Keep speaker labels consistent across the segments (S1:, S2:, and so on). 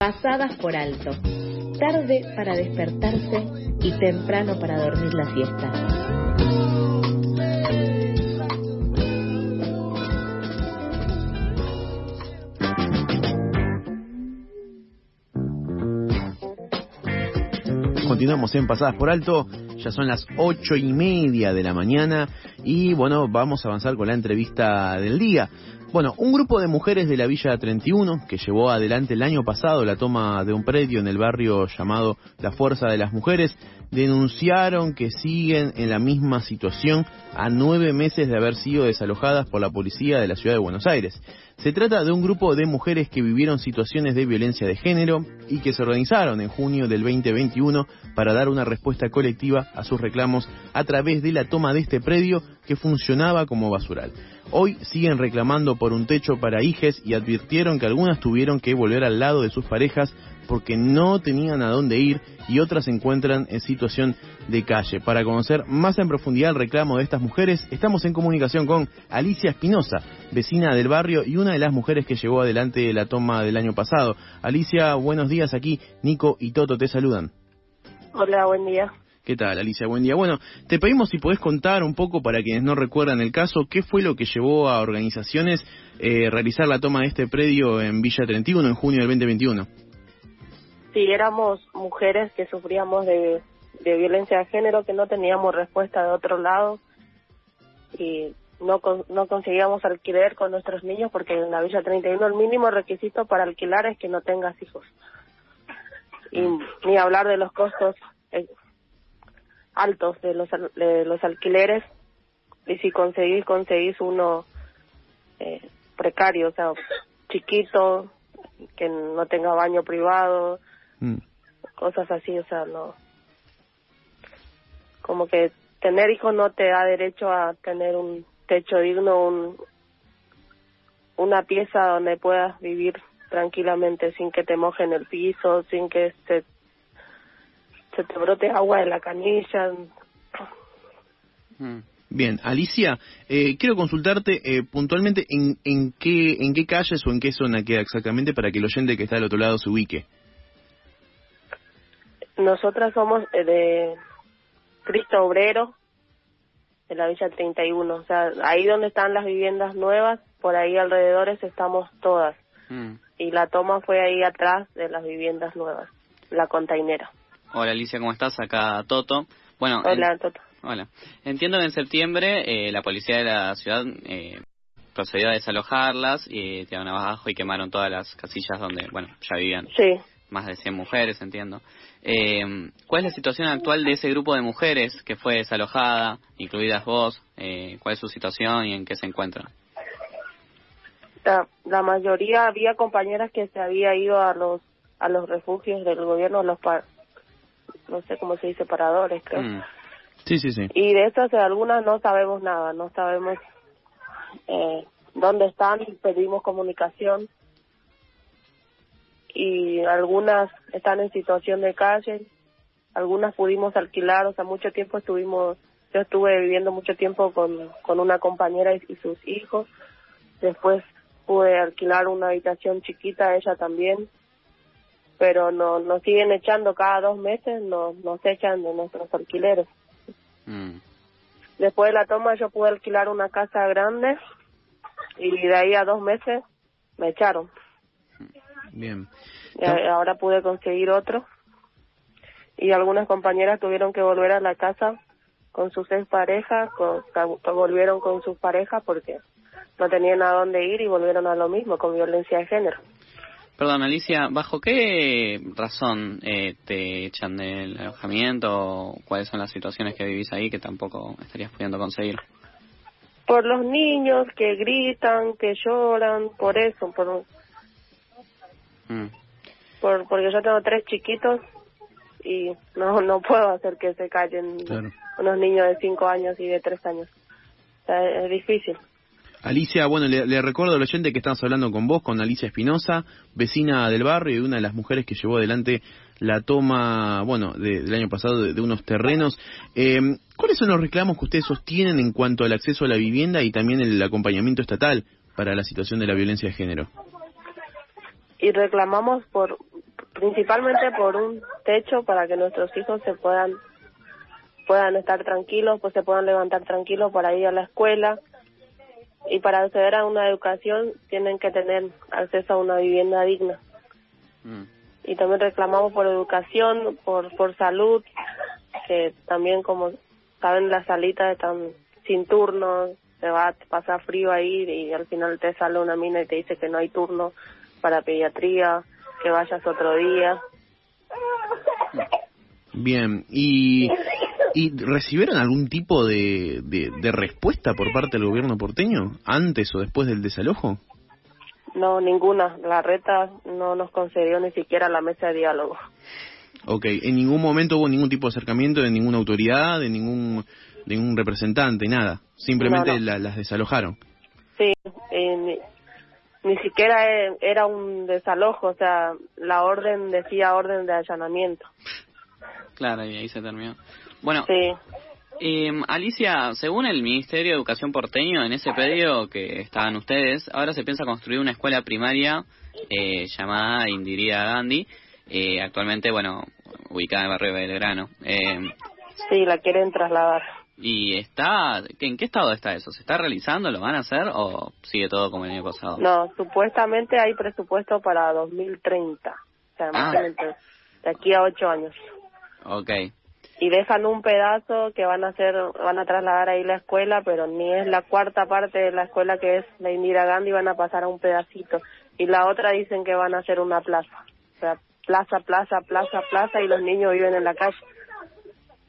S1: Pasadas por alto. Tarde para despertarse y temprano para dormir la siesta.
S2: Continuamos en Pasadas por Alto, ya son las ocho y media de la mañana y bueno, vamos a avanzar con la entrevista del día. Bueno, un grupo de mujeres de la Villa 31 que llevó adelante el año pasado la toma de un predio en el barrio llamado La Fuerza de las Mujeres denunciaron que siguen en la misma situación a nueve meses de haber sido desalojadas por la policía de la ciudad de Buenos Aires. Se trata de un grupo de mujeres que vivieron situaciones de violencia de género y que se organizaron en junio del 2021 para dar una respuesta colectiva a sus reclamos a través de la toma de este predio que funcionaba como basural. Hoy siguen reclamando por un techo para hijes y advirtieron que algunas tuvieron que volver al lado de sus parejas porque no tenían a dónde ir y otras se encuentran en situación de calle. Para conocer más en profundidad el reclamo de estas mujeres, estamos en comunicación con Alicia Espinosa, vecina del barrio y una de las mujeres que llevó adelante la toma del año pasado. Alicia, buenos días aquí. Nico y Toto te saludan.
S3: Hola, buen día.
S2: ¿Qué tal, Alicia? Buen día. Bueno, te pedimos si podés contar un poco para quienes no recuerdan el caso, qué fue lo que llevó a organizaciones eh, realizar la toma de este predio en Villa 31 en junio del 2021.
S3: Sí, éramos mujeres que sufríamos de, de violencia de género, que no teníamos respuesta de otro lado y no, no conseguíamos alquiler con nuestros niños porque en la Villa 31 el mínimo requisito para alquilar es que no tengas hijos. Y ni hablar de los costos eh, altos de los, de los alquileres y si conseguís, conseguís uno eh, precario, o sea, chiquito, que no tenga baño privado, mm. cosas así, o sea, no. Como que tener hijos no te da derecho a tener un techo digno, un, una pieza donde puedas vivir tranquilamente sin que te mojen el piso, sin que se, se te brote agua de la canilla.
S2: Mm. Bien, Alicia, eh, quiero consultarte eh, puntualmente en, en, qué, en qué calles o en qué zona queda exactamente para que el oyente que está al otro lado se ubique.
S3: Nosotras somos eh, de Cristo Obrero, de la Villa 31. O sea, ahí donde están las viviendas nuevas, por ahí alrededores estamos todas. Mm. Y la toma fue ahí atrás de las viviendas nuevas, la containera.
S4: Hola Alicia, ¿cómo estás? Acá Toto. Bueno,
S3: Hola, Toto.
S4: Hola. Entiendo que en septiembre eh, la policía de la ciudad eh, procedió a desalojarlas y tiraron abajo y quemaron todas las casillas donde, bueno, ya vivían
S3: sí.
S4: más de 100 mujeres, entiendo. Eh, ¿Cuál es la situación actual de ese grupo de mujeres que fue desalojada, incluidas vos? Eh, ¿Cuál es su situación y en qué se encuentran?
S3: La, la mayoría había compañeras que se había ido a los a los refugios del gobierno, los par, no sé cómo se dice, paradores, creo.
S2: Mm. Sí, sí, sí.
S3: Y de estas, algunas no sabemos nada, no sabemos eh, dónde están, pedimos comunicación y algunas están en situación de calle, algunas pudimos alquilar, o sea, mucho tiempo estuvimos, yo estuve viviendo mucho tiempo con, con una compañera y, y sus hijos, después pude alquilar una habitación chiquita, ella también, pero no, nos siguen echando cada dos meses, nos, nos echan de nuestros alquileres.
S4: Mm.
S3: Después de la toma yo pude alquilar una casa grande y de ahí a dos meses me echaron.
S2: Bien.
S3: Y ahora pude conseguir otro. Y algunas compañeras tuvieron que volver a la casa con sus ex parejas, con, volvieron con sus parejas porque no tenían a dónde ir y volvieron a lo mismo, con violencia de género.
S4: Perdón, Alicia, ¿bajo qué razón eh, te echan del alojamiento o cuáles son las situaciones que vivís ahí que tampoco estarías pudiendo conseguir?
S3: Por los niños que gritan, que lloran, por eso, por,
S4: mm.
S3: por porque yo tengo tres chiquitos y no no puedo hacer que se callen
S2: Claro.
S3: unos niños de cinco años y de tres años. O sea, es difícil.
S2: Alicia, bueno, le, le recuerdo al oyente que estamos hablando con vos, con Alicia Espinosa, vecina del barrio y una de las mujeres que llevó adelante la toma, bueno, de- del año pasado de, unos terrenos. Eh, ¿Cuáles son los reclamos que ustedes sostienen en cuanto al acceso a la vivienda y también el acompañamiento estatal para la situación de la violencia de género?
S3: y reclamamos por principalmente por un techo para que nuestros hijos se puedan puedan estar tranquilos, pues se puedan levantar tranquilos para ir a la escuela y para acceder a una educación tienen que tener acceso a una vivienda digna. Mm. Y también reclamamos por educación, por por salud, que también como saben las salitas están sin turnos, se va a pasar frío ahí y al final te sale una mina y te dice que no hay turno para pediatría, que vayas otro día.
S2: Bien, ¿y, y recibieron algún tipo de, de, respuesta por parte del gobierno porteño antes o después del desalojo?
S3: No, ninguna. La reta no nos concedió ni siquiera la mesa de diálogo.
S2: Ok, ¿en ningún momento hubo ningún tipo de acercamiento de ninguna autoridad, de ningún, de ningún representante, nada? Simplemente las desalojaron.
S3: Sí, ni, ni, siquiera e, era un desalojo, o sea, la orden decía orden de allanamiento.
S4: Claro, y ahí se terminó. Bueno, sí. Em, Alicia, según el Ministerio de Educación porteño, en ese predio que estaban ustedes, ahora se piensa construir una escuela primaria eh, llamada Indiria Gandhi, eh, actualmente, bueno, ubicada en el barrio Belgrano. Eh,
S3: sí, la quieren trasladar.
S4: ¿Y está, en qué estado está eso? ¿Se está realizando? ¿Lo van a hacer o sigue todo como el año pasado?
S3: No, supuestamente hay presupuesto para 2030, o sea, ah. de aquí a ocho años.
S4: Ok.
S3: Y dejan un pedazo que van a hacer, van a trasladar ahí la escuela, pero ni es la cuarta parte de la escuela que es la Indira Gandhi, van a pasar a un pedacito. Y la otra dicen que van a hacer una plaza. O sea, plaza, plaza, plaza, plaza y los niños viven en la calle.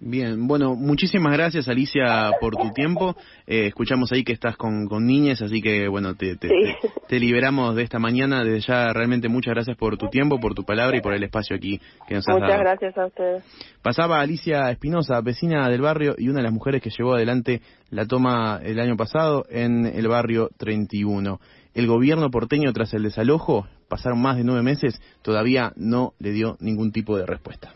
S2: Bien, bueno, muchísimas gracias Alicia por tu tiempo. Eh, escuchamos ahí que estás con, con niñas, así que bueno, te, te, liberamos de esta mañana. Desde ya realmente muchas gracias por tu tiempo, por tu palabra y por el espacio aquí que nos has
S3: dado. Muchas gracias a ustedes.
S2: Pasaba Alicia Espinosa, vecina del barrio y una de las mujeres que llevó adelante la toma el año pasado en el barrio 31. El gobierno porteño tras el desalojo, pasaron más de nueve meses, todavía no le dio ningún tipo de respuesta.